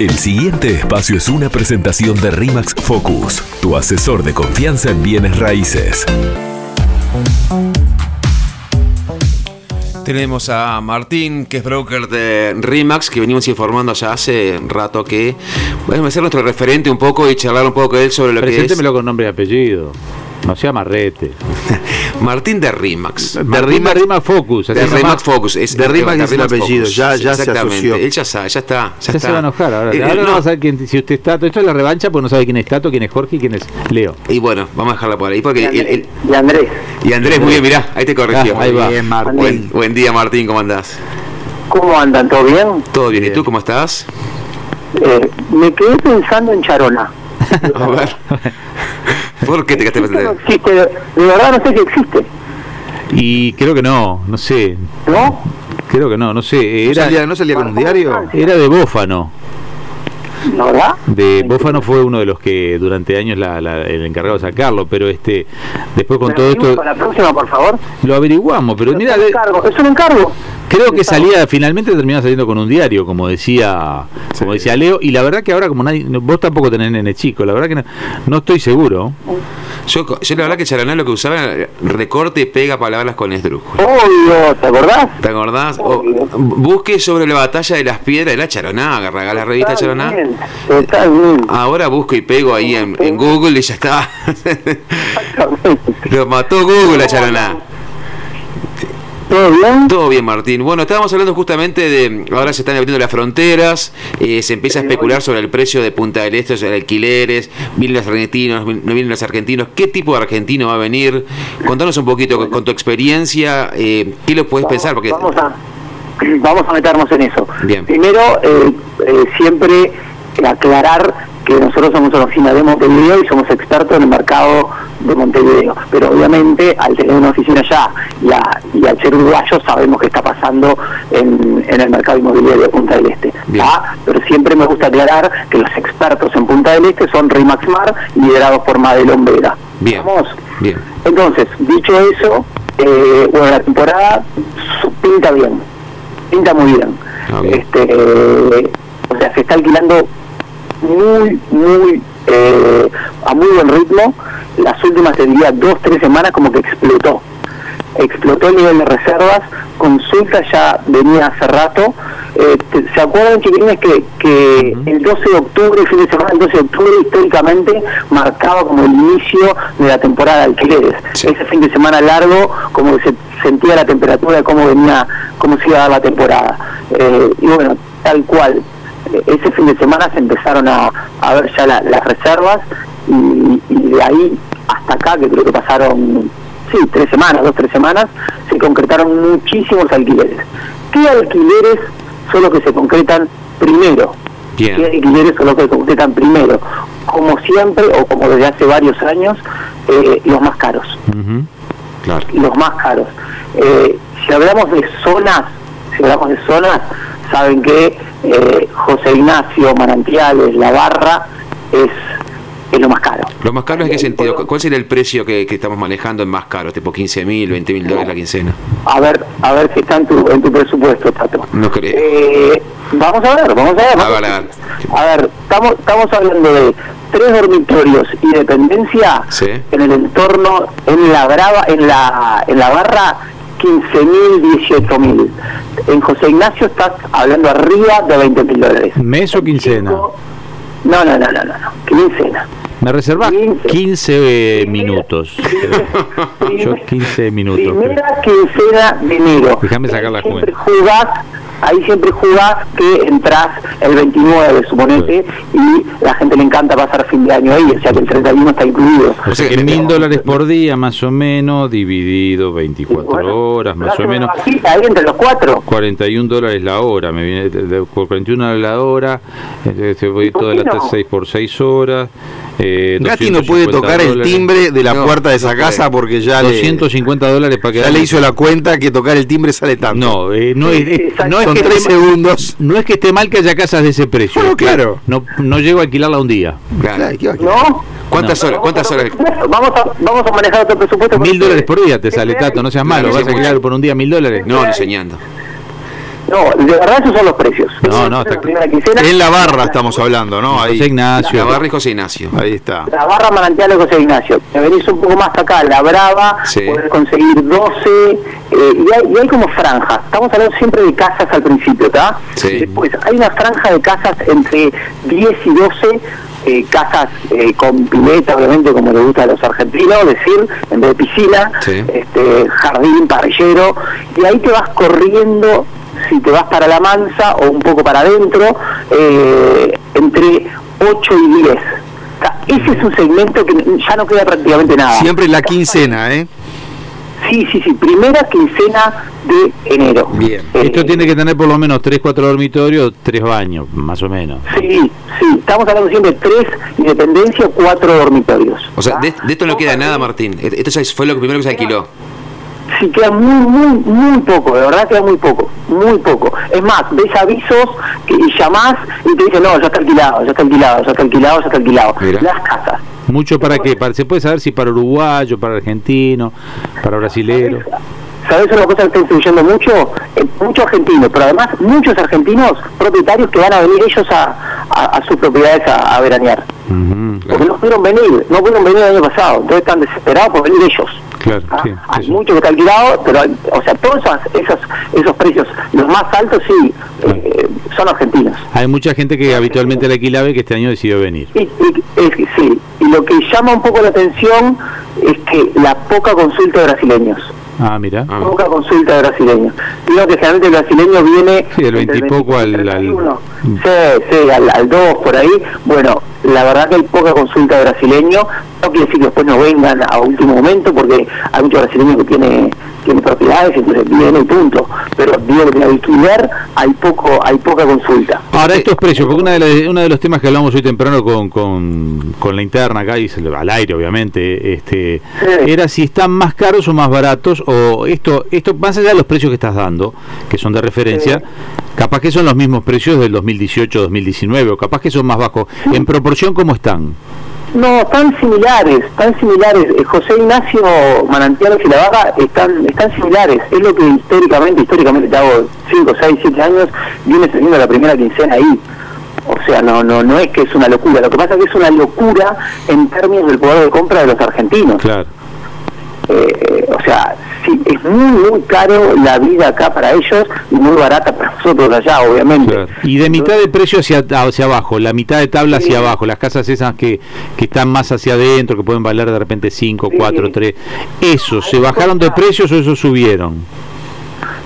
El siguiente espacio es una presentación de RIMAX Focus, tu asesor de confianza en bienes raíces. Tenemos a Martín, que es broker de RIMAX, que venimos informando ya hace rato que va a ser nuestro referente un poco y charlar un poco con él sobre lo que es. Preséntemelo con nombre y apellido. No sea marrete. Martín de RIMAX. De Martín Rima, Rima Focus. De. RIMAX Focus. Es, De RIMAX es el RIMAX apellido, Focus. ya- ya se Exactamente. asoció. Él ya sabe, ya está. Ya, Ya está. se va a enojar ahora. Eh, ahora no, no va a saber quién, si usted está. Esto es la revancha porque no sabe quién es Tato, quién es Jorge y quién es Leo. Y bueno, vamos a dejarla por ahí. Porque el- el- Y Andrés, y Andrés, muy bien, mirá, ahí te corrigió. Ah, ahí va. Bien, Martín. Buen, buen día, Martín, ¿cómo andás? ¿cómo andan? ¿Todo bien? ¿Todo bien? ¿Y Bien. tú cómo estás? Eh, me quedé pensando en Charona. A ver. ¿Por qué te no existe, de verdad no sé si existe, Y creo que no, no sé. ¿no? Creo que no, no sé. ¿No salía, ¿No salía con un diario? era de Bófano. ¿La verdad? De Bófano fue uno de los que durante años la- la- el encargado de sacarlo, pero este después con ¿Me todo esto Con la próxima, por favor. lo averiguamos, pero mira, es un encargo. Es un encargo. Creo que salía finalmente terminaba saliendo con un diario, como decía, como decía Leo, y la verdad que ahora como nadie, vos tampoco tenés nene chico, la verdad que no, no estoy seguro. Yo, yo la verdad que Charaná lo que usaba era recorte y pega palabras con esdrújula. Obvio, ¿te acordás? ¿Te acordás? O, busque sobre la batalla de las piedras de la Charoná, agarra la revista Charoná. Totalmente. Ahora busco y pego ahí en, en Google y ya está. Exactamente. Lo mató Google a Charoná. ¿Todo bien? Todo bien, Martín. Bueno, estábamos hablando justamente de. Ahora se están abriendo las fronteras, eh, se empieza a especular sobre el precio de Punta del Este, sobre alquileres, vienen los argentinos, no vienen los argentinos. ¿Qué tipo de argentino va a venir? Contanos un poquito con, con tu experiencia, eh, ¿qué lo puedes pensar? Porque. Vamos a, vamos a meternos en eso. Bien. Primero, eh, eh, siempre aclarar que nosotros somos una oficina de Montevideo y somos expertos en el mercado de Montevideo. Pero obviamente, al tener una oficina allá y, a- y al ser uruguayos, sabemos qué está pasando en, en el mercado inmobiliario de Punta del Este. ¿ah? Pero siempre me gusta aclarar que los expertos en Punta del Este son Rimax Mar, liderados por Madelón Vera. Bien. ¿Vamos? Bien. Entonces, dicho eso, eh, bueno, la temporada pinta bien, pinta muy bien. Ah. Este, eh, o sea, se está alquilando muy, muy, eh, a muy buen ritmo. Las últimas, te diría, dos, tres semanas como que explotó. Explotó el nivel de reservas, consulta ya venía hace rato. Eh, ¿Se acuerdan, chiquilines, que, que el 12 de octubre, el fin de semana, el 12 de octubre, históricamente marcaba como el inicio de la temporada de alquileres? Sí. Ese fin de semana largo, como que se sentía la temperatura de cómo venía, cómo se iba a dar la temporada. Eh, y bueno, tal cual. Ese fin de semana se empezaron a, a ver ya la- las reservas y, y de ahí hasta acá, que creo que pasaron, sí, tres semanas, dos, tres semanas, se concretaron muchísimos alquileres. ¿Qué alquileres son los que se concretan primero? Bien. ¿Qué alquileres son los que se concretan primero? Como siempre, o como desde hace varios años, eh, los más caros Ujú. Claro. los más caros. Eh, si hablamos de zonas, si hablamos de zonas, saben que eh, José Ignacio, Manantiales, La Barra es, es lo más caro. ¿Lo más caro en qué sentido? ¿Cuál sería el precio que, que estamos manejando en más caro? Tipo 15 mil, 20 mil dólares la quincena. A ver, a ver si está en tu, en tu presupuesto, Tato. No creo. Eh, vamos a ver, vamos a ver. A ver, a ver. A ver, estamos, estamos hablando de tres dormitorios y dependencia Sí. en el entorno, en la brava, en la, en la barra 15.000, 18.000. En José Ignacio estás hablando arriba de 20.000 dólares. ¿Mes o quincena? No, no, no, no, no, no. quincena. Me reservás 15. 15 minutos. Yo 15 minutos. Primera quincena de enero. Déjame sacar la cuenta. jugás, ahí siempre jugás que entras el 29, suponete, y la gente le encanta pasar fin de año ahí, o sea que el 31 está incluido. O sea que mil dólares por día más o menos, dividido 24 Bueno, horas más o menos. bajita ahí entre los cuatro. 41 dólares la hora, me viene de- de- por 41 dólares la hora, eh, te voy toda la ¿Por qué tasa no? 6 por 6 horas. Eh, Gatti no puede 250 tocar el timbre de la No, puerta de esa casa porque ya, le, 250 dólares para que ya le hizo la cuenta que tocar el timbre sale tanto. No, eh, no, es, es- no es Son que tres esté, segundos. no es que esté mal que haya casas de ese precio. Bueno, claro. No, no llego a alquilarla un día. Claro. Ay, ¿qué va a ¿No? ¿Cuántas horas? ¿Cuántas horas? Vamos a, vamos a manejar otro presupuesto. Mil dólares por día te sale, Tato, no seas malo. ¿Vas a alquilar por un día mil dólares? No, enseñando. No, de verdad esos son los precios. No, no, está la primera quincena. En la barra estamos hablando, ¿no? José Ahí, La Ignacio. barra y José Ignacio. ahí está. La barra manantial de José Ignacio. Te venís un poco más acá, la Brava, Sí. podés conseguir 12, eh, y, hay, y hay como franjas. Estamos hablando siempre de casas al principio, ¿está? Sí. Después, hay una franja de casas entre 10 y 12, eh, casas eh, con pileta, obviamente, como le gusta a los argentinos, decir, en vez de piscina, Sí. este, jardín, parrillero, y ahí te vas corriendo, si te vas para la mansa o un poco para adentro, eh, entre 8 y 10. O sea, ese es un segmento que ya no queda prácticamente nada. Siempre la quincena, ¿eh? Sí, sí, sí, primera quincena de enero. Bien. Eh, Esto tiene que tener por lo menos 3, 4 dormitorios, 3 baños, más o menos. Sí, sí, estamos hablando siempre de tres independencia o cuatro dormitorios. O sea, de, de esto no queda nada. Martín. Esto fue lo primero que se alquiló. Sí, queda muy, muy, muy poco, de verdad queda muy poco, muy poco. Es más, ves avisos que, y llamás y te dicen, no, ya está alquilado, ya está alquilado, ya está alquilado, ya está alquilado. Mira. Las casas. ¿Mucho para qué? Para, ¿Se puede saber si para uruguayo, para argentino, para brasilero? ¿Sabes una cosa que está influyendo mucho? Eh, muchos argentinos, pero además muchos argentinos propietarios que van a venir ellos a, a- a sus propiedades a, a veranear. Porque no pudieron venir, no pudieron venir el año pasado, entonces están desesperados por venir ellos. Claro, Ah, sí, hay mucho que está alquilado, pero hay- o sea, todos esos, esos, esos precios, los más altos sí, eh, son argentinos. Hay mucha gente que habitualmente la alquilaba y que este año decidió venir. Y, y- es que sí, y lo que llama un poco la atención es que la poca consulta de brasileños. Ah, mira. Ah. Poca consulta de brasileños. Digo que generalmente el brasileño viene... Sí, del entre el 20 y poco al- 25 y al- 31. Sí, sí, al, al 2 por ahí. Bueno, la verdad que hay poca consulta de brasileño. No quiere decir que después no vengan a último momento, porque hay muchos brasileños que tiene, tiene propiedades, entonces viene y punto. Pero digo que alquiler hay poco hay poca consulta. Ahora, estos precios, porque una de uno de los temas que hablamos hoy temprano con, con, con la interna acá, y al aire obviamente, este, Sí. era si están más caros o más baratos, o esto, esto más allá de los precios que estás dando, que son de referencia, Sí. Capaz que son los mismos precios del 2018-2019, o capaz que son más bajos. En proporción, ¿cómo están? No, tan similares, tan similares. Eh, José Ignacio Manantiales y la Vaca están, están similares. Es lo que históricamente, históricamente, te hago 5, 6, 7 años, viene teniendo la primera quincena ahí. O sea, no, no, no es que es una locura. Lo que pasa es que es una locura en términos del poder de compra de los argentinos. Claro. Eh, o sea, sí, es muy, muy caro la vida acá para ellos y muy barata para nosotros allá, obviamente. Claro. Y de mitad de precio hacia, hacia abajo, la mitad de tabla hacia abajo, las casas esas que, que están más hacia adentro, que pueden valer de repente 5, Sí. 4, 3, ¿esos se bajaron de precios o esos subieron?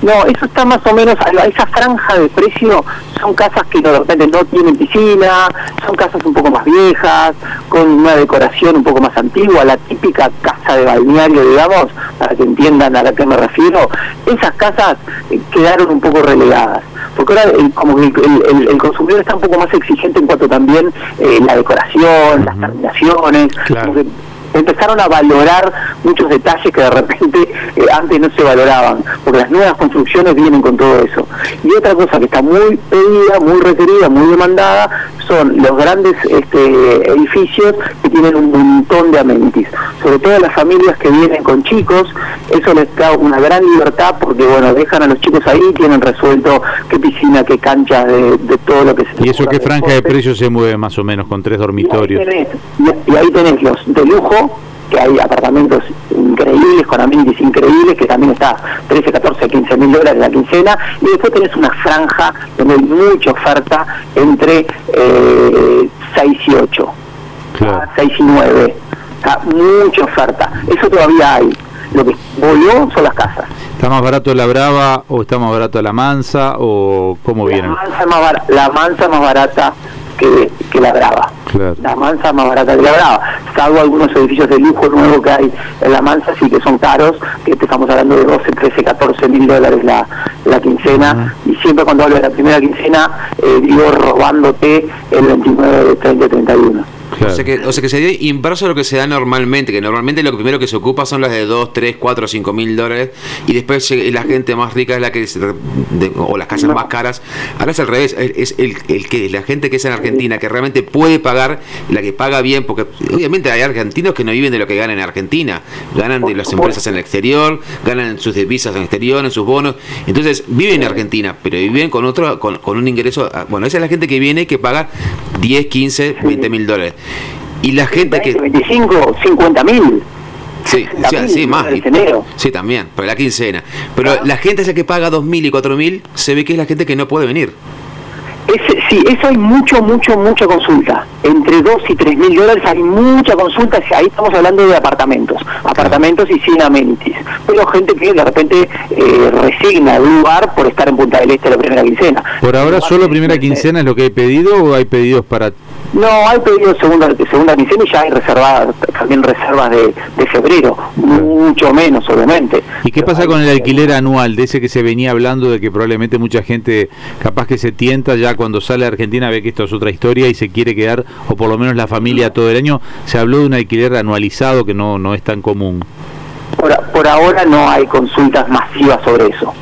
No, eso está más o menos, a esa franja de precio son casas que de repente no tienen piscina, son casas un poco más viejas, con una decoración un poco más antigua, la típica casa de balneario, digamos, para que entiendan a la que me refiero. Esas casas eh, quedaron un poco relegadas, porque ahora el, como que el, el- el consumidor está un poco más exigente en cuanto también eh, la decoración, las terminaciones, Claro. como que empezaron a valorar muchos detalles que de repente eh, antes no se valoraban, porque las nuevas construcciones vienen con todo eso. Y otra cosa que está muy pedida, muy requerida, muy demandada, son los grandes este, edificios que tienen un montón de amenities. Sobre todo las familias que vienen con chicos, eso les da una gran libertad porque, bueno, dejan a los chicos ahí, tienen resuelto qué piscina, qué cancha, de, de todo lo que se ¿Y eso qué franja de precios se mueve más o menos con tres Y ahí dormitorios? tenés- y ahí tenés los de lujo, que hay apartamentos increíbles, con amenities increíbles, que también está 13, 14, 15 mil dólares la quincena, y después tenés una franja donde hay mucha oferta entre eh, 6 y 8, Claro. 6 y 9, Está mucha oferta, eso todavía hay. Lo que voló son las casas. ¿Está más barato la Brava o está más barato la Mansa o cómo La vienen? mansa es más, bar- la mansa más barata que, que la brava. Claro. La mansa más barata que la brava. Salvo algunos edificios de lujo nuevos que hay en la mansa, sí que son caros, que te estamos hablando de 12, 13, 14 mil dólares la, la quincena. Y siempre cuando hablo de la primera quincena, eh, digo robándote el 29, 30, 31. O, sea que, o sea que se dio inverso a lo que se da normalmente, que normalmente lo primero que se ocupa son las de 2, 3, 4, 5 mil dólares y después la gente más rica es la que, se- de- o las casas más caras. Ahora es al revés, es el, el que la gente que es en Argentina, que realmente puede pagar, la que paga bien, porque obviamente hay argentinos que no viven de lo que ganan en Argentina, ganan de las empresas en el exterior, ganan en sus divisas en el exterior, en sus bonos, entonces viven en Argentina, pero viven con otro, con, un ingreso, bueno, esa es la gente que viene que paga 10, 15, 20 mil dólares. Y la gente que... 25, 50 mil. Sí, sí, 60.000 sí, más. enero. Sí, también, pero la quincena. Pero la gente esa que paga 2.000 y 4.000, se ve que es la gente que no puede venir. Ese- sí, eso hay mucho, mucho, mucha consulta. Entre 2 y 3 mil dólares hay mucha consulta. Ahí estamos hablando de apartamentos. Apartamentos y sin amenities. Pero gente que de repente eh, resigna el lugar por estar en Punta del Este la primera quincena. Por ahora, solo primera quincena es lo que hay pedido o hay pedidos para. No, hay pedido segunda, segunda quincena y ya hay reservadas, también reservas de, de febrero. Mucho menos, obviamente. ¿Y qué pasa con el alquiler anual? De ese que se venía hablando de que probablemente mucha gente capaz que se tienta ya cuando sale a Argentina ve que esto es otra historia y se quiere quedar, o por lo menos la familia todo el año. Se habló de un alquiler anualizado que no, no es tan común. Por, por ahora no hay consultas masivas sobre eso.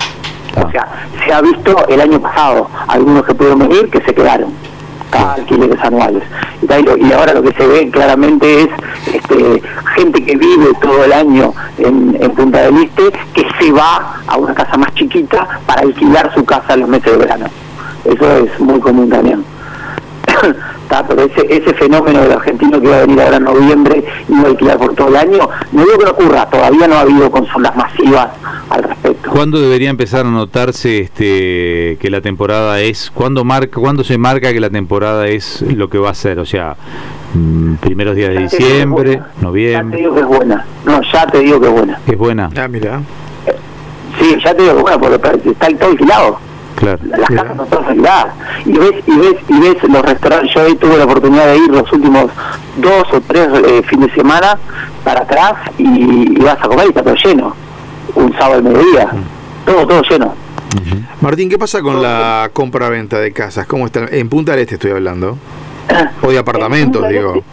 Ah. O sea, se ha visto el año pasado algunos que pudieron venir que se quedaron alquileres anuales. Y ahora lo que se ve claramente es este, gente que vive todo el año en, en Punta del Este que se va a una casa más chiquita para alquilar su casa en los meses de verano. Eso es muy común también. Pero ese, ese fenómeno del argentino que va a venir ahora en noviembre y va a alquilar por todo el año, no digo que no ocurra, todavía no ha habido consultas masivas al respecto. ¿Cuándo debería empezar a notarse este, que la temporada es, cuándo marca, cuándo se marca que la temporada es lo que va a ser? O sea, mm, primeros días de diciembre, buena. Ya te noviembre, digo que es buena. No, ya te digo que es buena. es buena, Ah, mira. Sí, ya te digo que es buena, porque está todo alquilado. Claro. Las casas están todas alquiladas. Y ves, y ves, y ves los restaurantes. Yo hoy tuve la oportunidad de ir los últimos dos o tres eh, fines de semana para atrás y, y vas a comer y está todo lleno. Un sábado al mediodía. Todo, todo lleno. Martín, ¿qué pasa con la compra-venta de casas? ¿Cómo está? En Punta del Este estoy hablando. O de apartamentos, digo. Este-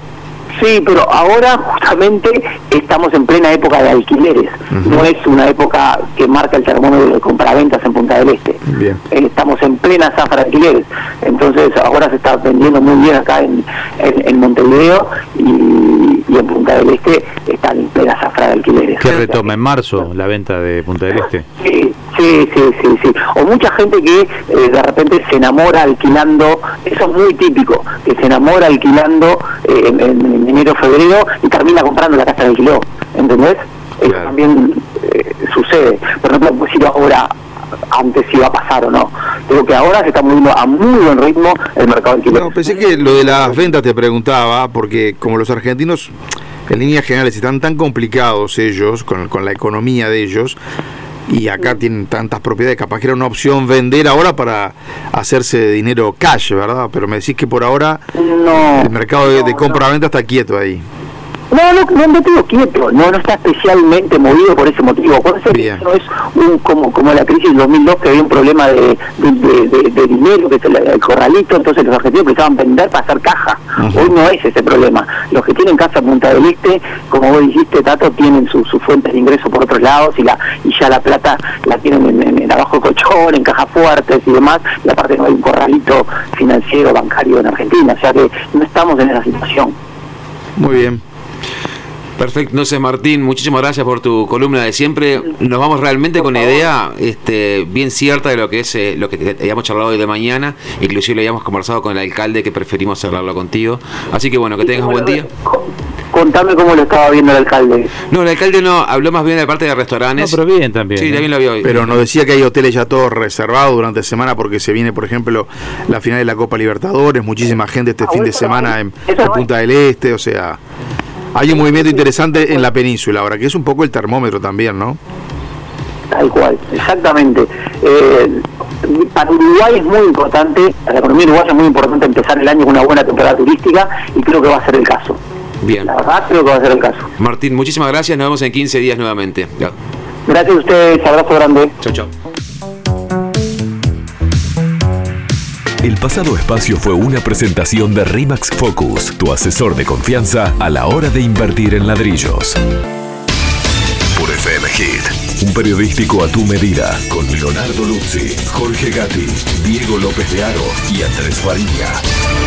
Sí, pero ahora justamente estamos en plena época de alquileres. No es una época que marca el termómetro de compraventas en Punta del Este. Bien. Eh, Estamos en plena zafra de alquileres. Entonces ahora se está vendiendo muy bien acá en, en, en Montevideo y, y en Punta del Este están en plena zafra de alquileres. Que retoma en marzo la venta de Punta del Este. Sí, sí, sí, sí, sí. O mucha gente que eh, de repente se enamora alquilando, eso es muy típico, que se enamora alquilando eh, en, en enero, febrero y termina comprando la casa que alquiló, ¿entendés? Eso también eh, sucede, te puedo decir ahora antes si va a pasar o no. Digo que ahora se está moviendo a muy buen ritmo el mercado de alquiler. No, pensé que lo de las ventas te preguntaba, porque como los argentinos, en líneas generales, están tan complicados ellos, con, con la economía de ellos, y acá tienen tantas propiedades, capaz que era una opción vender ahora para hacerse dinero cash, ¿verdad? Pero me decís que por ahora no, el mercado de, de no, compra-venta está quieto ahí. No, no, no, no tengo quieto, no, no está especialmente movido por ese motivo. Por eso Bien. no es un, como, como la crisis del 2002 que había un problema de, de, de- dinero, que es el, el corralito, entonces los argentinos precisaban vender para hacer caja. Hoy no es ese problema. Los que tienen casa en Punta del Este, como vos dijiste, Tato, tienen sus su fuentes de ingreso por otros lados y la y ya la plata la tienen en, en- en abajo colchón, en cajas fuertes y demás, y aparte no hay un corralito financiero, bancario en Argentina, o sea que no estamos en esa situación. Muy bien. Perfecto, entonces Martín, muchísimas gracias por tu columna de siempre. Nos vamos realmente con una idea este, bien cierta de lo que es eh, lo que habíamos charlado hoy de mañana, inclusive lo habíamos conversado con el alcalde que preferimos hablarlo contigo. Así que bueno, que tengas un buen día. Co- Contame cómo lo estaba viendo el alcalde. No, el alcalde no, habló más bien de la parte de restaurantes. No, pero bien también. Sí, ¿eh? también lo vio hoy. Pero nos decía que hay hoteles ya todos reservados durante semana porque se viene, por ejemplo, la final de la Copa Libertadores, muchísima gente este Ah, fin de semana en, en no Punta del Este, o sea, hay un movimiento interesante en la península ahora, que es un poco el termómetro también, ¿no? Tal cual, exactamente. Eh, para Uruguay es muy importante, para la economía uruguaya es muy importante empezar el año con una buena temporada turística y creo que va a ser el caso. Bien. La verdad creo que va a ser el caso. Martín, muchísimas gracias. Nos vemos en 15 días nuevamente. Gracias a ustedes, abrazo grande. Chau, chau. El pasado espacio fue una presentación de Rimax Focus, tu asesor de confianza a la hora de invertir en ladrillos. Por FM Hit, un periodístico a tu medida, con Leonardo Luzzi, Jorge Gatti, Diego López de Aro y Andrés Faría.